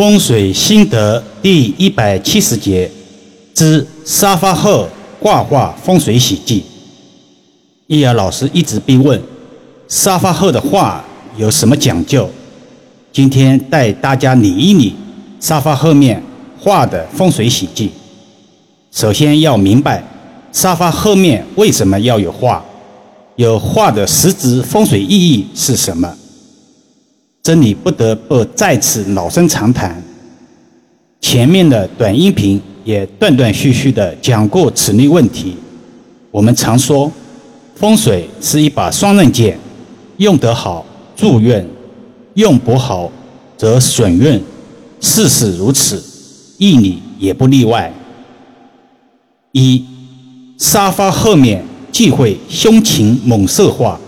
风水心得第一百七十节之沙发后挂画风水喜忌。易儿老师一直被问沙发后的画有什么讲究，今天带大家理一理沙发后面画的风水喜忌。首先要明白沙发后面为什么要有画，有画的实质风水意义是什么。这里不得不再次老生常谈。前面的短音频也断断续续地讲过此类问题。我们常说，风水是一把双刃剑，用得好助运，用不好则损运。事事如此，易理也不例外。一，沙发后面忌讳凶禽猛兽化。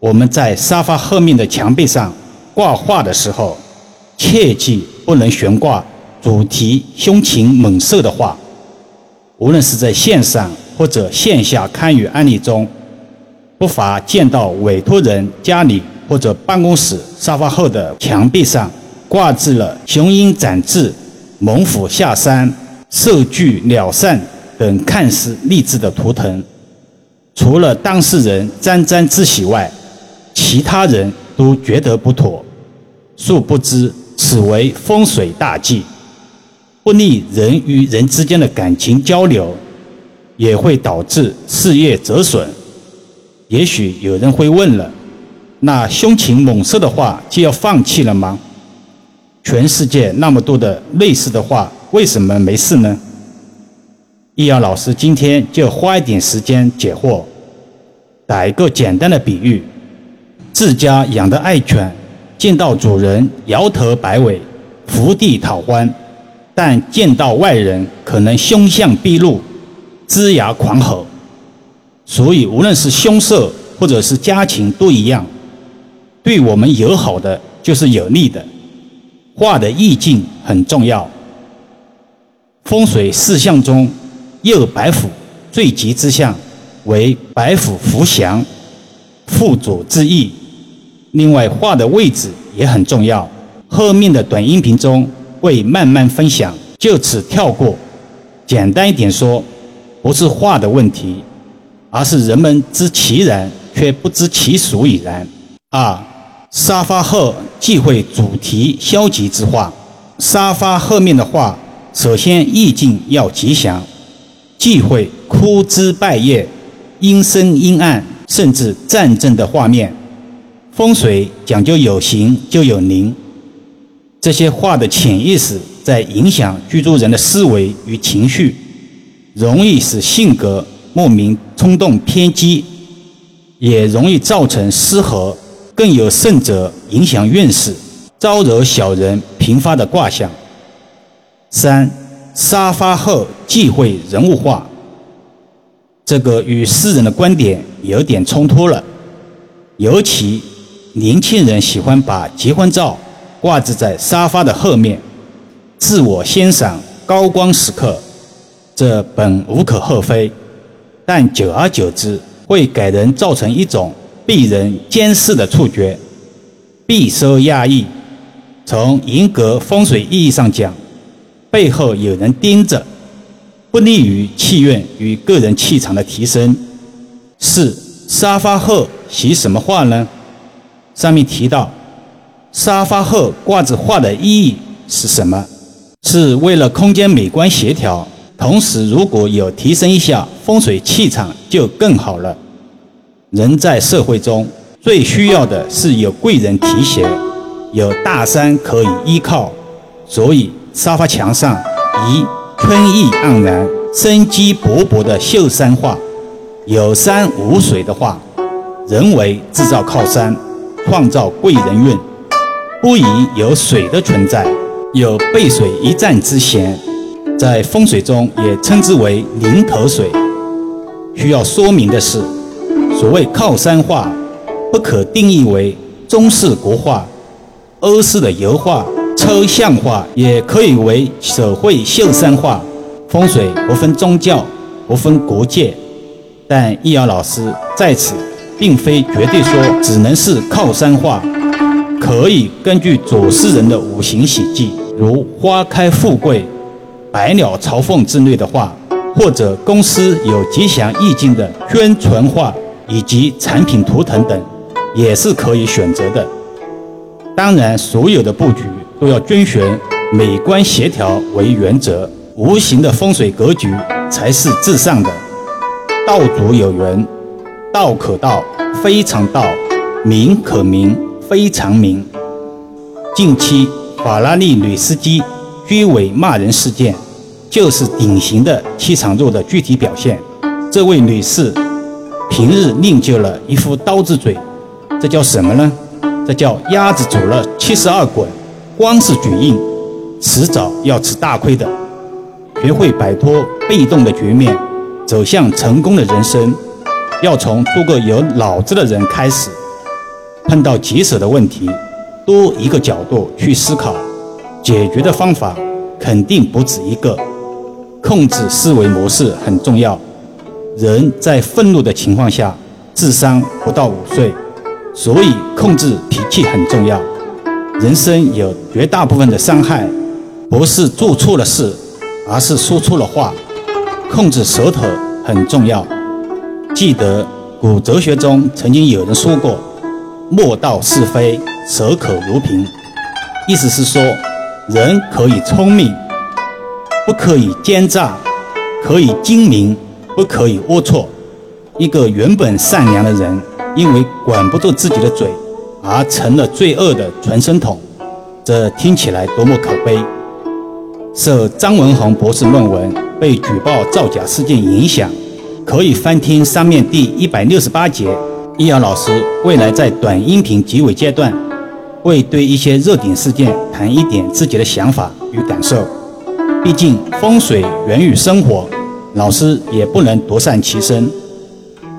我们在沙发后面的墙壁上挂画的时候，切记不能悬挂主题凶禽猛兽的画。无论是在线上或者线下参与案例中，不乏见到委托人家里或者办公室沙发后的墙壁上挂置了雄鹰展翅、猛虎下山、兽聚鸟散等看似励志的图腾。除了当事人沾沾自喜外，其他人都觉得不妥，殊不知此为风水大忌，不利人与人之间的感情交流，也会导致事业折损。也许有人会问了，那凶禽猛兽的话就要放弃了吗？全世界那么多的类似的话，为什么没事呢？易阳老师今天就花一点时间解惑，打一个简单的比喻。自家养的爱犬，见到主人摇头摆尾、伏地讨欢，但见到外人可能凶相毕露、龇牙狂吼。所以，无论是凶兽或者是家禽都一样，对我们友好的就是有利的。画的意境很重要。风水四象中，右白虎最吉之象为白虎伏祥，附主之意。另外，画的位置也很重要。后面的短音频中会慢慢分享，就此跳过。简单一点说，不是画的问题，而是人们知其然却不知其所以然。二，沙发后忌讳主题消极之画。沙发后面的画，首先意境要吉祥，忌讳枯枝败叶、阴森阴暗，甚至战争的画面。风水讲究有形就有灵，这些话的潜意识在影响居住人的思维与情绪，容易使性格莫名冲动偏激，也容易造成失和，更有甚者影响运势，招惹小人频发的卦象。三沙发后忌讳人物画，这个与世人的观点有点冲突了，尤其。年轻人喜欢把结婚照挂置在沙发的后面，自我欣赏高光时刻，这本无可厚非，但久而久之会给人造成一种被人监视的触觉，必受压抑。从严格风水意义上讲，背后有人盯着，不利于气运与个人气场的提升。四沙发后写什么话呢？上面提到，沙发后挂着画的意义是什么？是为了空间美观协调，同时如果有提升一下风水气场就更好了。人在社会中最需要的是有贵人提携，有大山可以依靠，所以沙发墙上宜春意盎然、生机勃勃的秀山画，有山无水的画，人为制造靠山。创造贵人运，不宜有水的存在，有背水一战之嫌，在风水中也称之为零头水。需要说明的是，所谓靠山画，不可定义为中式国画、欧式的油画、抽象画，也可以为手绘绣山画。风水不分宗教，不分国界，但易遥老师在此。并非绝对说只能是靠山画，可以根据左氏人的五行喜忌，如花开富贵、百鸟朝凤之类的话，或者公司有吉祥意境的宣传画以及产品图腾等，也是可以选择的。当然，所有的布局都要遵循美观协调为原则，无形的风水格局才是至上的。道主有缘，道可道，非常道；名可名，非常名。近期法拉利女司机追尾骂人事件，就是典型的气场弱的具体表现。这位女士平日另就了一副刀子嘴，这叫什么呢？这叫鸭子走了七十二滚，光是嘴硬，迟早要吃大亏的。学会摆脱被动的局面，走向成功的人生，要从做个有脑子的人开始。碰到棘手的问题，多一个角度去思考，解决的方法肯定不止一个。控制思维模式很重要。人在愤怒的情况下，智商不到五岁。所以，控制脾气很重要。人生有绝大部分的伤害，不是做错了事，而是说错了话。控制舌头很重要。记得古哲学中曾经有人说过：“莫道是非，舌可如瓶。”意思是说，人可以聪明，不可以奸诈；可以精明，不可以龌龊。一个原本善良的人。因为管不住自己的嘴，而成了罪恶的传声筒，这听起来多么可悲！受张文宏博士论文被举报造假事件影响，可以翻听上面第一百六十八节。易遥老师未来在短音频结尾阶段，会对一些热点事件谈一点自己的想法与感受。毕竟风水源于生活，老师也不能独善其身。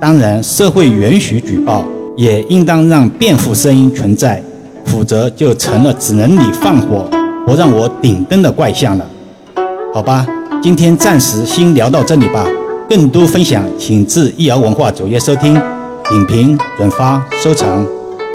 当然，社会允许举报，也应当让辩护声音存在，否则就成了只能你放火，不让我顶灯的怪象了。好吧，今天暂时先聊到这里吧。更多分享，请至易瑶文化主页收听、影评、转发、收藏。